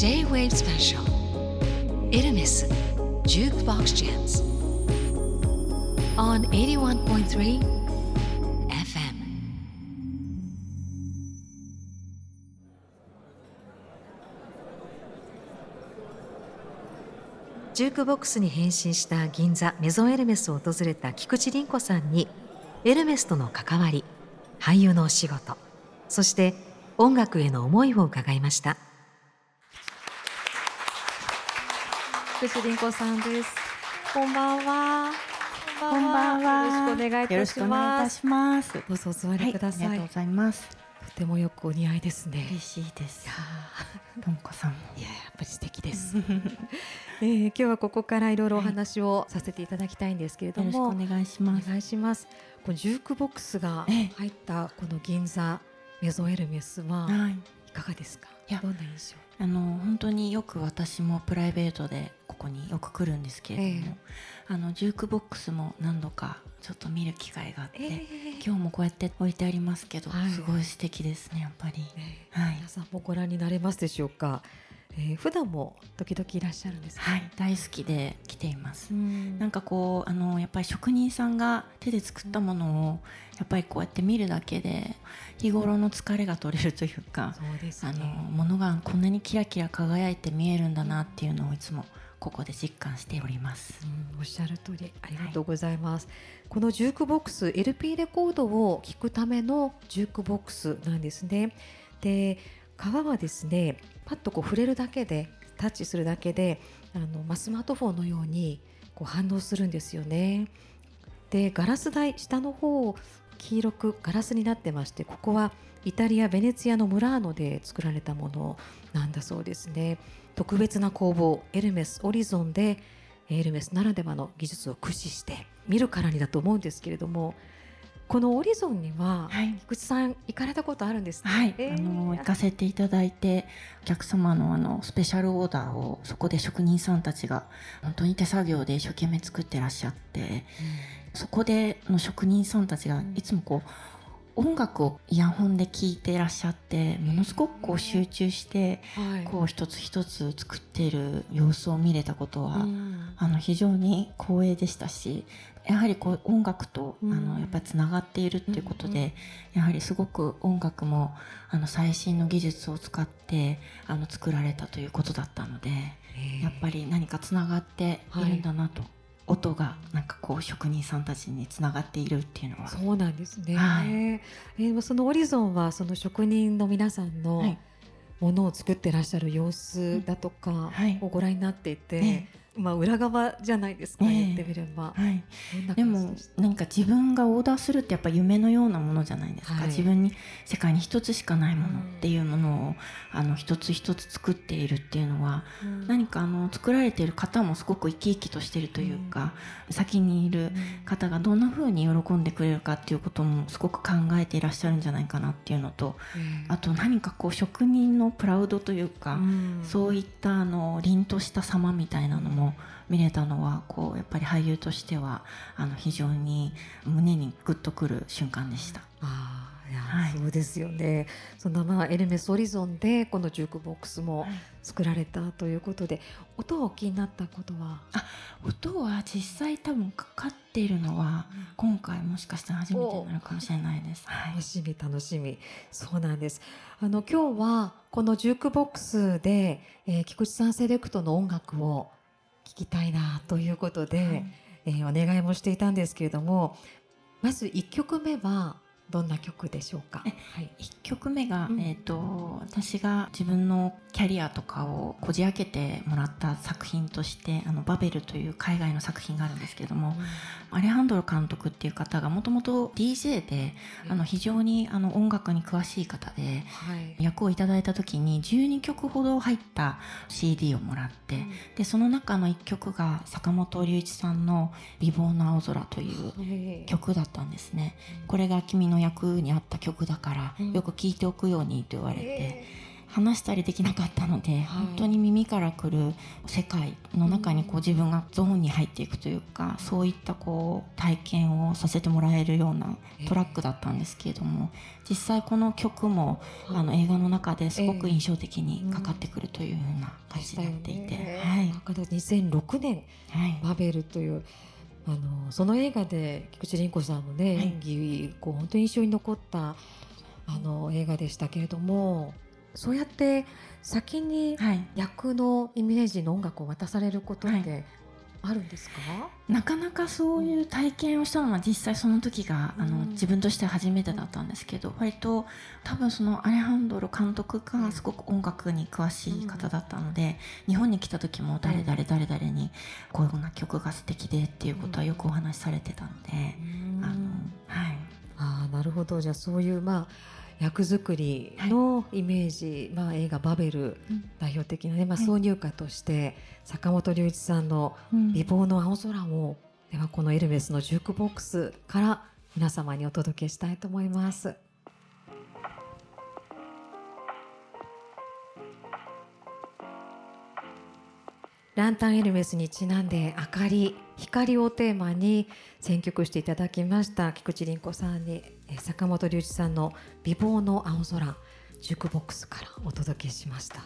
J-Wave Special. エルメス Jukebox Jams. On 81.3 FM ジュークボックスに変身した銀座メゾンエルメスを訪れた菊池凛子さんにエルメスとの関わり俳優のお仕事そして音楽への思いを伺いました。菊池凛子さんですこんばんはこんばんは。よろしくお願いいたしますます。どうぞお座りください、はい、ありがとうございます。とてもよくお似合いですね嬉しいですいや。ともこさんも。いややっぱり素敵です、えー、今日はここからいろいろお話をさせていただきたいんですけれどよろしくも、お願いしおます。願いしますこのジュークボックスがええ入ったこの銀座メゾンエルメスははい。いかがですか？いやどんな印象？あの本当によく私もプライベートでここによく来るんですけれども、あのジュークボックスも何度かちょっと見る機会があって、今日もこうやって置いてありますけど、はい。すごい素敵ですねやっぱり。ねはい皆さんもご覧になれますでしょうか、えー、普段も時々いらっしゃるんですか？はい、大好きで来ています。うん。なんかこうあのやっぱり職人さんが手で作ったものをやっぱりこうやって見るだけで日頃の疲れが取れるというか、そうですあのねものがこんなにキラキラ輝いて見えるんだなっていうのをいつもここで実感しております。うん、おっしゃる通りありがとうございます、このジュークボックス LP レコードを聴くためのジュークボックスなんですね。で革はですねパッとこう触れるだけでタッチするだけであの、まあ、スマートフォンのようにこう反応するんですよね。でガラス台下の方黄色くガラスになってましてここはイタリア・ベネツィアのムラーノで作られたものなんだそうですね。特別な工房エルメス・オリゾンでエルメスならではの技術を駆使して見るからにだと思うんですけれどもこのオリゾンには、はい。菊池さん行かれたことあるんですね。はい、えーあの行かせていただいてお客様のあのスペシャルオーダーをそこで職人さんたちが本当に手作業で一生懸命作ってらっしゃってそこでの職人さんたちがいつもこう音楽をイヤホンで聴いていらっしゃってものすごくこう集中してはい。こう一つ一つ作っている様子を見れたことは、うん。あの非常に光栄でしたしやはりこう音楽と、うん。あのやっぱりつながっているっていうことで、やはりすごく音楽もあの最新の技術を使ってあの作られたということだったので、えー。やっぱり何かつながっているんだなと、音がなんかこう職人さんたちにつながっているっていうのは。そうなんですね。はい。えーそのオリゾンはその職人の皆さんのはい。ものを作ってらっしゃる様子だとかはい。をご覧になっていて、ねまあ裏側じゃないですか、ええ。言ってみれば。はい、でもなんか自分がオーダーするってやっぱ夢のようなものじゃないですか、はい。自分に世界に一つしかないものっていうものを、あの一つ一つ作っているっていうのはうん。何かあの作られている方もすごく生き生きとしているというか、先にいる方がどんな風に喜んでくれるかっていうこともすごく考えていらっしゃるんじゃないかなっていうのとええあと何かこう職人のプラウドというか、うん。そういったあの凛とした様みたいなのも見れたのはこうやっぱり俳優としてはあの非常に胸にグッとくる瞬間でした。ああいや、はいそうですよね。そのまあエルメスオリゾンでこのジュークボックスも作られたということで、音をお気になったことは、音は実際多分かかっているのは今回もしかしたら初めてになるかもしれないです。はい楽しみ楽しみ。そうなんです。あの今日はこのジュークボックスで、えー菊池さんセレクトの音楽を聞きたいなということで、はい。えーお願いもしていたんですけれども、まず1曲目はどんな曲でしょうか？えはい。1曲目が、うんえー、と私が自分のキャリアとかをこじ開けてもらった作品として「あのバベル」という海外の作品があるんですけれども、アレハンドロ監督っていう方がもともと DJ であの非常にあの音楽に詳しい方ではい。役をいただいた時に12曲ほど入った CD をもらってでその中の1曲が坂本龍一さんの「美貌の青空」という曲だったんですね。これが君の役に合った曲だから、うん。よく聴いておくようにと言われて、話したりできなかったので、はい、本当に耳からくる世界の中にこう自分がゾーンに入っていくというか、そういったこう体験をさせてもらえるようなトラックだったんですけれども、実際この曲もあの映画の中ですごく印象的にかかってくるというような感じになっていて、はい、2006年、はい、バベルというあのその映画で菊池凛子さんのね、演技こう本当に印象に残ったあの映画でしたけれどもそうやって先に役のイメージの音楽を渡されることってあるんですか、はい、なかなかそういう体験をしたのは実際その時が、うん、あの自分として初めてだったんですけど割と多分そのアレハンドロ監督がすごく音楽に詳しい方だったので、うん、日本に来た時も誰々誰々にこういうような曲が素敵でっていうことはよくお話しされてたので、うん、あのはい。あなるほど。じゃあそういうまあ役作りのイメージ、はい、まあ、映画「バベル」代表的なね、まあ、挿入歌として、坂本龍一さんの「美貌の青空を」ではこのエルメスのジュークボックスから皆様にお届けしたいと思います。ランタンエルメスにちなんで明かり光をテーマに選曲していただきました。菊池凛子さんに坂本龍一さんの美貌の青空ジュークボックスからお届けしました。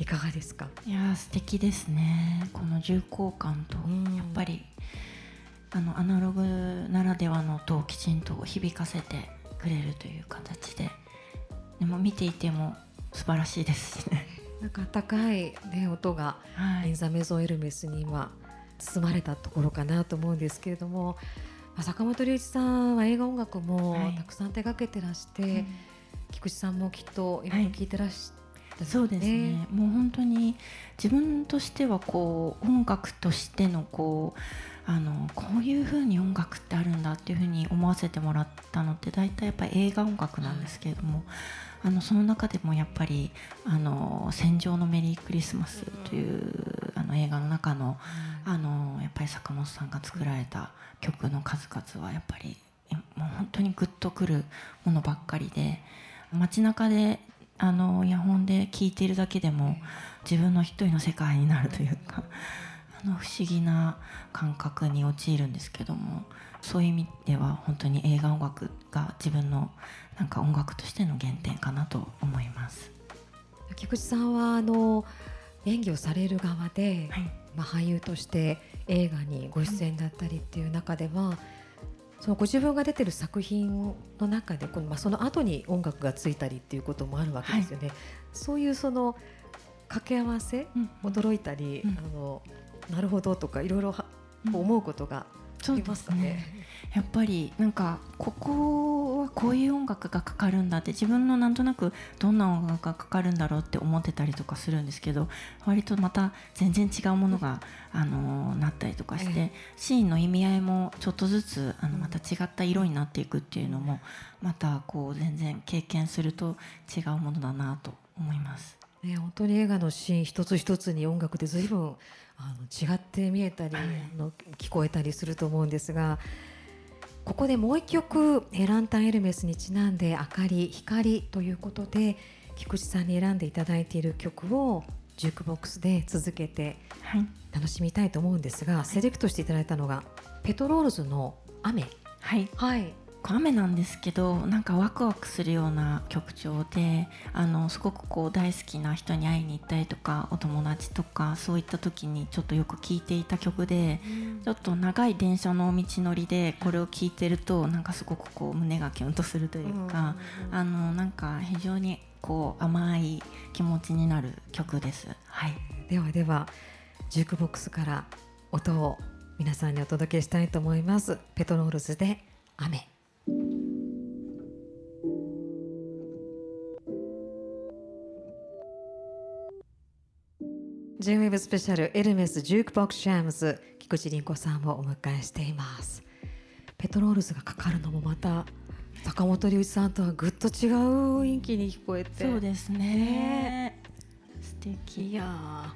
いかがですか？いや素敵ですね。この重厚感とやっぱりあのアナログならではの音をきちんと響かせてくれるという形ででも見ていても素晴らしいですねなんか高い、ね、音が、はい、インザメゾンエルメスに今包まれたところかなと思うんですけれども、坂本龍一さんは映画音楽もたくさん手がけてらして、はい、菊池さんもきっといろい。ろ聞いてらしね、そうですね。もう本当に自分としてはこう音楽としてのこうあのこういうふうに音楽ってあるんだっていうふうに思わせてもらったのって大体やっぱり映画音楽なんですけれども、あのその中でもやっぱり「あの戦場のメリークリスマス」というあの映画の中のあのやっぱり坂本さんが作られた曲の数々はやっぱりもう本当にグッとくるものばっかりで街中であのイヤホンで聴いているだけでも自分の一人の世界になるというかの不思議な感覚に陥るんですけどもそういう意味では本当に映画音楽が自分のなんか音楽としての原点かなと思います。菊池さんはあの演技をされる側で、はい、まあ、俳優として映画にご出演だったりっていう中では、そのご自分が出てる作品の中でこの、まあ、その後に音楽がついたりっていうこともあるわけですよね。はい、そういうその掛け合わせ、うん、驚いたり、うん、あのなるほどとかいろいろ思うことがありますかね。やっぱりなんかここはこういう音楽がかかるんだって自分のなんとなくどんな音楽がかかるんだろうって思ってたりとかするんですけど割とまた全然違うものが、あのなったりとかして、シーンの意味合いもちょっとずつあのまた違った色になっていくっていうのもまたこう全然経験すると違うものだなと思います。ね、本当に映画のシーン一つ一つに音楽で随分あの違って見えたり、の聞こえたりすると思うんですがここでもう一曲ランタンエルメスにちなんで「明かり光」ということで菊池さんに選んでいただいている曲をジュークボックスで続けて楽しみたいと思うんですが、はい、セレクトしていただいたのがペトロールズの「雨」はい、はい、雨なんですけどなんかワクワクするような曲調であのすごくこう大好きな人に会いに行ったりとかお友達とかそういった時にちょっとよく聴いていた曲で、うん、ちょっと長い電車の道のりでこれを聴いてるとなんかすごくこう胸がキュンとするというか、うん、あのなんか非常にこう甘い気持ちになる曲です。はい、ではではジュークボックスから音を皆さんにお届けしたいと思います。ペトロールズで雨 J-WAVE スペシャルエルメスジュークボックスジャムズ菊地凛子さんをお迎えしています。ペトロールズがかかるのもまた坂本龍一さんとはぐっと違う雰囲気に聞こえて。そうですね、ね、素敵。いや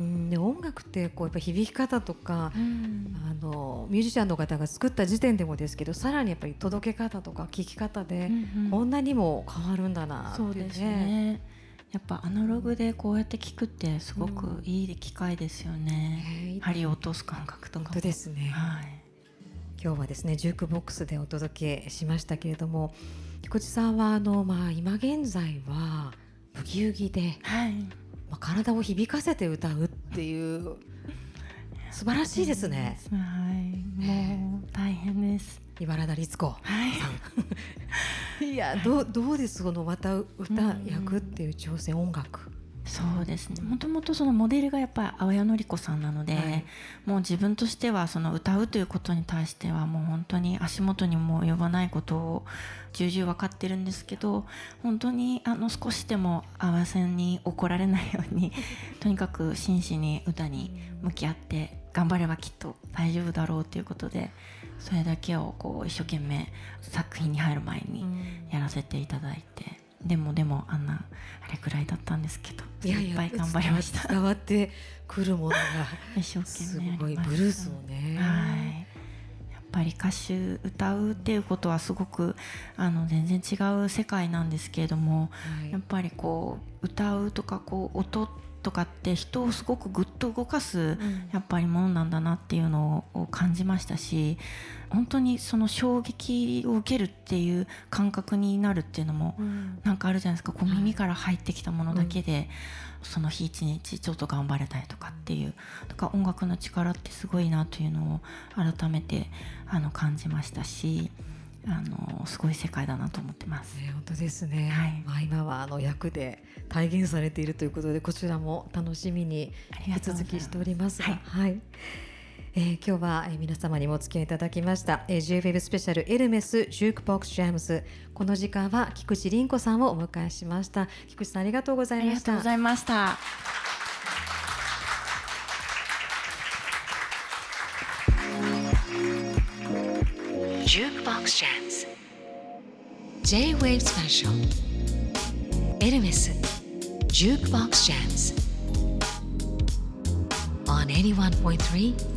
うん、ね、音楽ってこうやっぱ響き方とか、うん、あのミュージシャンの方が作った時点でもですけどさらにやっぱり届け方とか聴き方で、こんなにも変わるんだなって、ね、そうですねやっぱアナログでこうやって聞くってすごくいい機会ですよね、ね針を落とす感覚とかですね。はい。今日はですねジュークボックスでお届けしましたけれども菊池さんはあの、まあ、今現在はブギウギで、はい。まあ、体を響かせて歌うっていう素晴らしいですね。はい。もう大変です。茨田律子はい。いやどうどうです？そのまた歌役っていう挑戦音楽。そうですね。もともとそのモデルがやっぱり青谷のり子さんなので、はい。もう自分としてはその歌うということに対してはもう本当に足元にも及ばないことを重々分かってるんですけど本当にあの少しでも合わせに怒られないように とにかく真摯に歌に向き合って頑張ればきっと大丈夫だろうということでそれだけをこう一生懸命作品に入る前にやらせていただいて。でもでもあんなあれくらいだったんですけどいっぱい頑張りました。伝わってくるものが 一生懸す命やごいりました。ブルースをね、はい。やっぱり歌手歌うっていうことはすごくあの全然違う世界なんですけれどもはい。やっぱりこう歌うとかこう音とかって人をすごくぐっと動かすやっぱりものなんだなっていうのを感じましたし本当にその衝撃を受けるっていう感覚になるっていうのもうん。なんかあるじゃないですか。こうはい。耳から入ってきたものだけで、その日一日ちょっと頑張れたりとかっていうだから音楽の力ってすごいなというのを改めてあの感じましたしあのすごい世界だなと思ってます。ね、本当ですね、はい。まあ、今はあの役で体現されているということでこちらも楽しみに引き続きしておりますが、ははい。えー今日は、えー皆様にもお付き合いいただきました、えー、JWEB スペシャルエルメスジュークボックスジャムズこの時間は菊池凛子さんをお迎えしました。菊池さんありがとうござあいました。りがとうございました。Jukebox Jams. J-Wave Special. エルメス Jukebox Jams. On 81.3